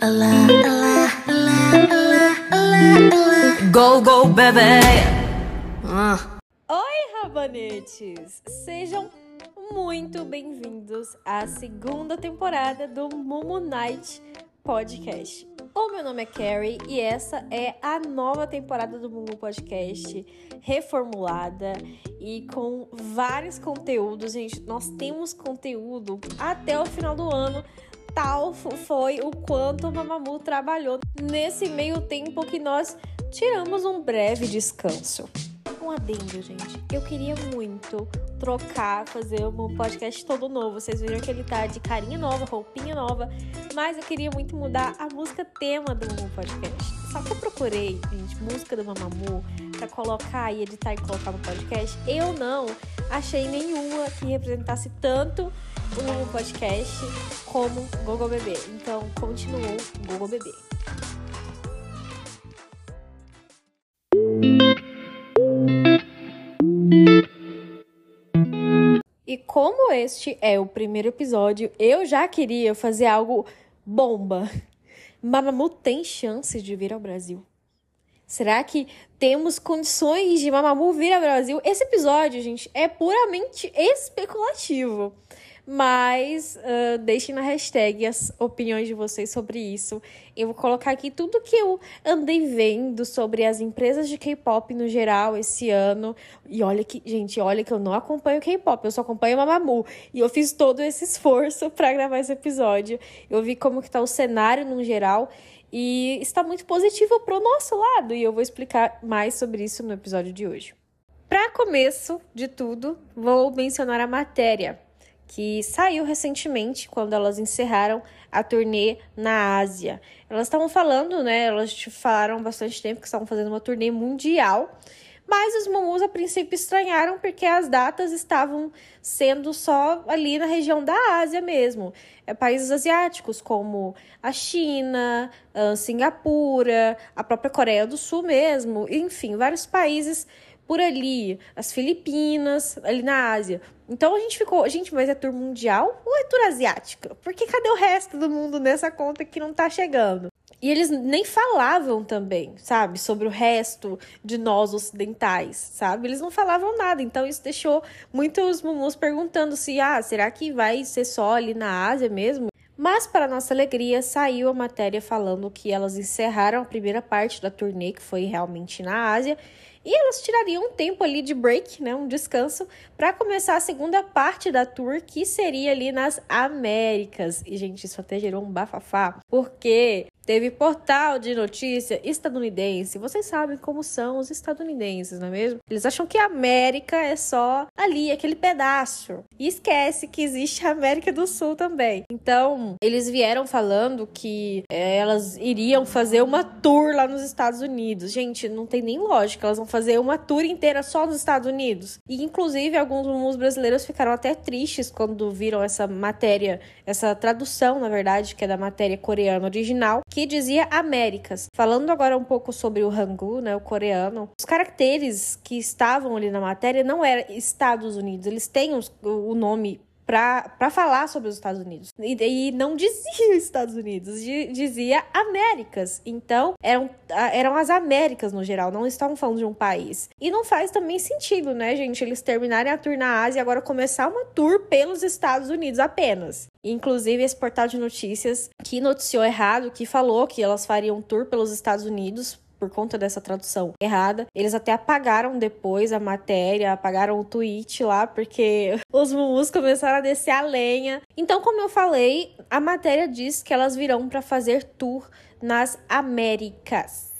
Olá, olá, olá. Go, go, bebê. Ah. Oi, rabanetes! Sejam muito bem-vindos à segunda temporada do Mumu Night Podcast. O meu nome é Carrie e essa é a nova temporada do Mumu Podcast, reformulada e com vários conteúdos. Gente, nós temos conteúdo até o final do ano tal foi o quanto o Mamamoo trabalhou nesse meio tempo que nós tiramos um breve descanso. Um adendo, gente. Eu queria muito trocar, fazer um podcast todo novo. Vocês viram que ele tá de carinha nova, roupinha nova, mas eu queria muito mudar a música tema do meu podcast. Só que eu procurei, gente, música do Mamamoo pra colocar e editar e colocar no podcast. Eu não achei nenhuma que representasse tanto o podcast como Google Bebê. Então, continuou Google Bebê. E como este é o primeiro episódio, eu já queria fazer algo bomba. Mamamoo tem chance de vir ao Brasil? Será que temos condições de Mamamoo vir ao Brasil? Esse episódio, gente, é puramente especulativo. Mas uh, deixem na hashtag as opiniões de vocês sobre isso. Eu vou colocar aqui tudo que eu andei vendo sobre as empresas de K-pop no geral esse ano. E olha que, gente, olha que eu não acompanho K-pop, eu só acompanho Mamamoo. E eu fiz todo esse esforço para gravar esse episódio. Eu vi como que tá o cenário no geral e está muito positivo pro nosso lado. E eu vou explicar mais sobre isso no episódio de hoje. Para começo de tudo, vou mencionar a matéria que saiu recentemente quando elas encerraram a turnê na Ásia. Elas estavam falando, né? Elas falaram bastante tempo que estavam fazendo uma turnê mundial. Mas os Momus a princípio estranharam porque as datas estavam sendo só ali na região da Ásia mesmo. É, países asiáticos como a China, a Singapura, a própria Coreia do Sul mesmo, enfim, vários países por ali, as Filipinas, ali na Ásia. Então a gente ficou, gente, mas é tour mundial ou é tour asiática? Porque cadê o resto do mundo nessa conta que não tá chegando? E eles nem falavam também, sabe, sobre o resto de nós ocidentais, sabe? Eles não falavam nada. Então isso deixou muitos mumus perguntando se, ah, será que vai ser só ali na Ásia mesmo? Mas, para nossa alegria, saiu a matéria falando que elas encerraram a primeira parte da turnê, que foi realmente na Ásia, e elas tirariam um tempo ali de break, né, um descanso, para começar a segunda parte da tour, que seria ali nas Américas. E, gente, isso até gerou um bafafá, porque Teve portal de notícia estadunidense. Vocês sabem como são os estadunidenses, não é mesmo? Eles acham que a América é só ali, aquele pedaço. E esquece que existe a América do Sul também. Então, eles vieram falando que é, elas iriam fazer uma tour lá nos Estados Unidos. Gente, não tem nem lógica. Elas vão fazer uma tour inteira só nos Estados Unidos. E, inclusive, alguns brasileiros ficaram até tristes quando viram essa matéria, essa tradução, na verdade, que é da matéria coreana original que dizia Américas. Falando agora um pouco sobre o Hangul, né, o coreano, os caracteres que estavam ali na matéria não eram Estados Unidos, eles têm o nome para falar sobre os Estados Unidos. E, e não dizia Estados Unidos, dizia Américas. Então, eram, eram as Américas no geral, não estavam falando de um país. E não faz também sentido, né, gente, eles terminarem a tour na Ásia e agora começar uma tour pelos Estados Unidos apenas. Inclusive, esse portal de notícias que noticiou errado, que falou que elas fariam tour pelos Estados Unidos por conta dessa tradução errada. Eles até apagaram depois a matéria, apagaram o tweet lá, porque os mumus começaram a descer a lenha. Então, como eu falei, a matéria diz que elas virão para fazer tour nas Américas.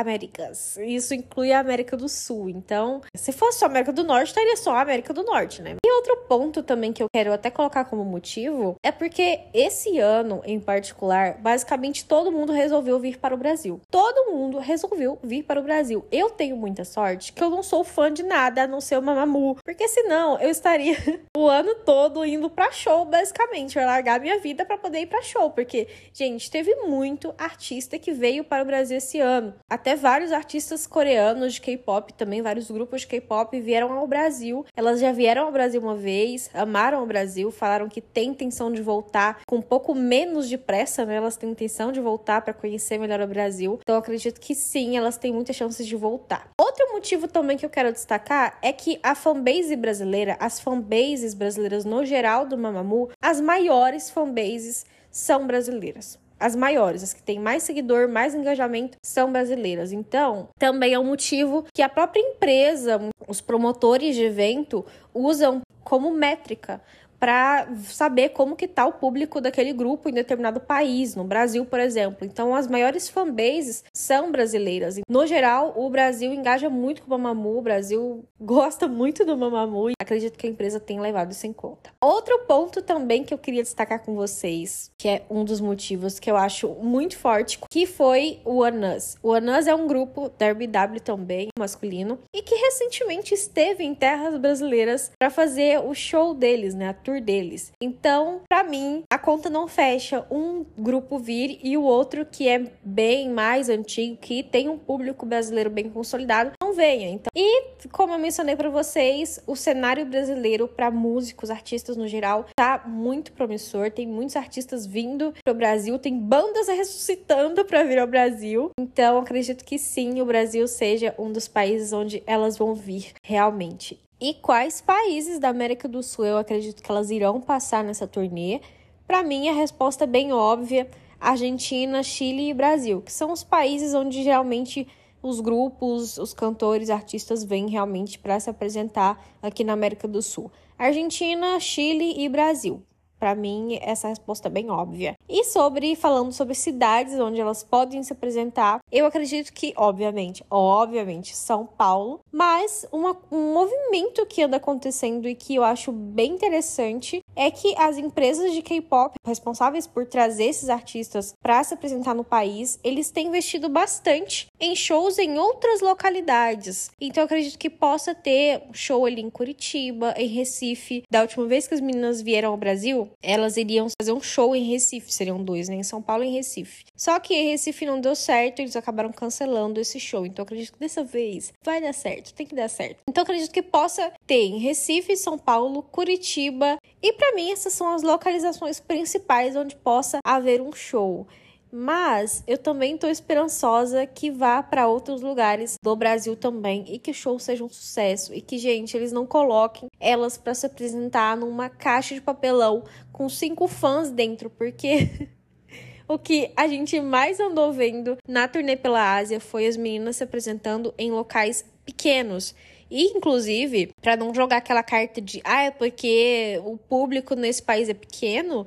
Américas. Isso inclui a América do Sul. Então, se fosse só a América do Norte, estaria só a América do Norte, né? E outro ponto também que eu quero até colocar como motivo é porque esse ano, em particular, basicamente todo mundo resolveu vir para o Brasil. Todo mundo resolveu vir para o Brasil. Eu tenho muita sorte que eu não sou fã de nada a não ser o Mamamoo, porque senão eu estaria o ano todo indo para show, basicamente. Eu ia largar minha vida para poder ir para show, porque, gente, teve muito artista que veio para o Brasil esse ano. Até até vários artistas coreanos de K-pop, também vários grupos de K-pop vieram ao Brasil. Elas já vieram ao Brasil uma vez, amaram o Brasil, falaram que têm intenção de voltar com um pouco menos de pressa, né? Elas têm intenção de voltar para conhecer melhor o Brasil. Então acredito que sim, elas têm muitas chances de voltar. Outro motivo também que eu quero destacar é que a fanbase brasileira, as fanbases brasileiras no geral do Mamamoo, as maiores fanbases são brasileiras as maiores, as que têm mais seguidor, mais engajamento, são brasileiras. Então, também é um motivo que a própria empresa, os promotores de evento, usam como métrica para saber como que tá o público daquele grupo em determinado país, no Brasil, por exemplo. Então, as maiores fanbases são brasileiras. No geral, o Brasil engaja muito com o Mamamoo, o Brasil gosta muito do Mamamoo e acredito que a empresa tem levado isso em conta. Outro ponto também que eu queria destacar com vocês, que é um dos motivos que eu acho muito forte, que foi o Anus. O Anus é um grupo da RBW também, masculino, e que recentemente esteve em terras brasileiras para fazer o show deles, né? Tour deles. Então, para mim, a conta não fecha um grupo vir e o outro que é bem mais antigo, que tem um público brasileiro bem consolidado, não venha. Então, e como eu mencionei para vocês, o cenário brasileiro para músicos, artistas no geral, tá muito promissor. Tem muitos artistas vindo pro Brasil, tem bandas ressuscitando para vir ao Brasil. Então, acredito que sim, o Brasil seja um dos países onde elas vão vir realmente. E quais países da América do Sul eu acredito que elas irão passar nessa turnê? Para mim, a resposta é bem óbvia: Argentina, Chile e Brasil, que são os países onde geralmente os grupos, os cantores, artistas vêm realmente para se apresentar aqui na América do Sul. Argentina, Chile e Brasil. Para mim, essa resposta é bem óbvia. E sobre, falando sobre cidades onde elas podem se apresentar, eu acredito que, obviamente, obviamente, São Paulo, mas uma, um movimento que anda acontecendo e que eu acho bem interessante é que as empresas de K-pop responsáveis por trazer esses artistas para se apresentar no país, eles têm investido bastante em shows em outras localidades. Então eu acredito que possa ter show ali em Curitiba, em Recife. Da última vez que as meninas vieram ao Brasil, elas iriam fazer um show em Recife, seriam dois, né? Em São Paulo e em Recife. Só que em Recife não deu certo, eles acabaram cancelando esse show. Então acredito que dessa vez vai dar certo, tem que dar certo. Então acredito que possa ter em Recife, São Paulo, Curitiba. E para mim essas são as localizações principais onde possa haver um show. Mas eu também estou esperançosa que vá para outros lugares do Brasil também e que o show seja um sucesso e que, gente, eles não coloquem elas para se apresentar numa caixa de papelão com cinco fãs dentro, porque o que a gente mais andou vendo na turnê pela Ásia foi as meninas se apresentando em locais pequenos. E, inclusive, para não jogar aquela carta de ah, é porque o público nesse país é pequeno,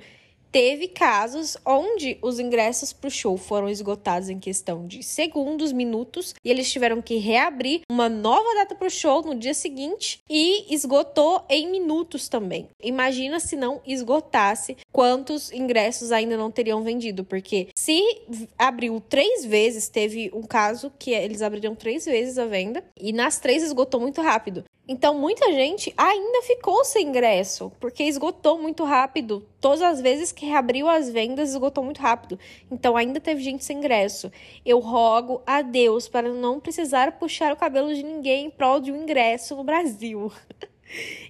teve casos onde os ingressos para o show foram esgotados em questão de segundos, minutos, e eles tiveram que reabrir uma nova data para o show no dia seguinte e esgotou em minutos também. Imagina se não esgotasse quantos ingressos ainda não teriam vendido, porque se abriu três vezes, teve um caso que eles abriram três vezes a venda e nas três esgotou muito rápido. Então, muita gente ainda ficou sem ingresso, porque esgotou muito rápido. Todas as vezes que reabriu as vendas, esgotou muito rápido. Então, ainda teve gente sem ingresso. Eu rogo a Deus para não precisar puxar o cabelo de ninguém em prol de um ingresso no Brasil.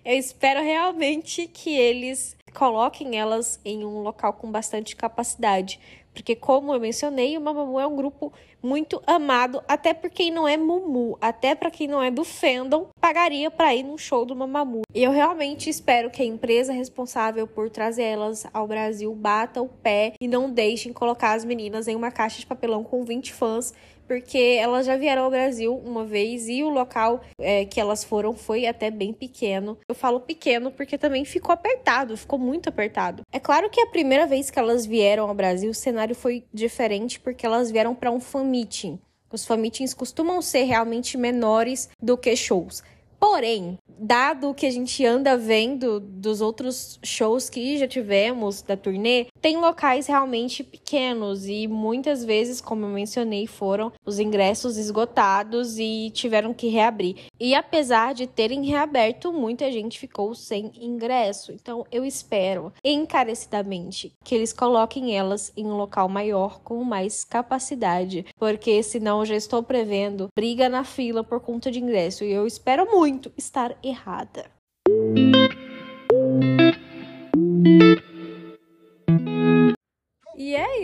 Eu espero realmente que eles coloquem elas em um local com bastante capacidade, porque, como eu mencionei, o Mamamoo é um grupo muito amado, até por quem não é Mumu, até para quem não é do fandom, pagaria para ir num show do Mamamoo. E eu realmente espero que a empresa responsável por trazer elas ao Brasil bata o pé e não deixem colocar as meninas em uma caixa de papelão com 20 fãs porque elas já vieram ao Brasil uma vez e o local é, que elas foram foi até bem pequeno. Eu falo pequeno porque também ficou apertado, ficou muito apertado. É claro que a primeira vez que elas vieram ao Brasil, o cenário foi diferente porque elas vieram para um fan meeting. Os fan meetings costumam ser realmente menores do que shows. Porém, dado o que a gente anda vendo dos outros shows que já tivemos da turnê, tem locais realmente pequenos e muitas vezes, como eu mencionei, foram os ingressos esgotados e tiveram que reabrir. E apesar de terem reaberto, muita gente ficou sem ingresso. Então eu espero encarecidamente que eles coloquem elas em um local maior com mais capacidade, porque senão eu já estou prevendo briga na fila por conta de ingresso e eu espero muito estar errada.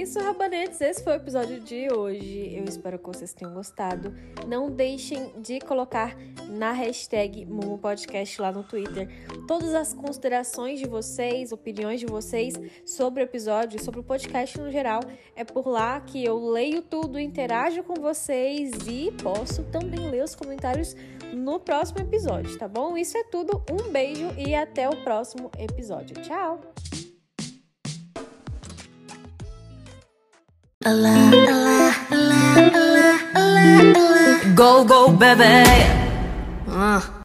Isso, rabanetes. Esse foi o episódio de hoje. Eu espero que vocês tenham gostado. Não deixem de colocar na hashtag Momo Podcast lá no Twitter todas as considerações de vocês, opiniões de vocês sobre o episódio, sobre o podcast no geral. É por lá que eu leio tudo, interajo com vocês e posso também ler os comentários no próximo episódio, tá bom? Isso é tudo. Um beijo e até o próximo episódio. Tchau! Go, go, baby. Uh.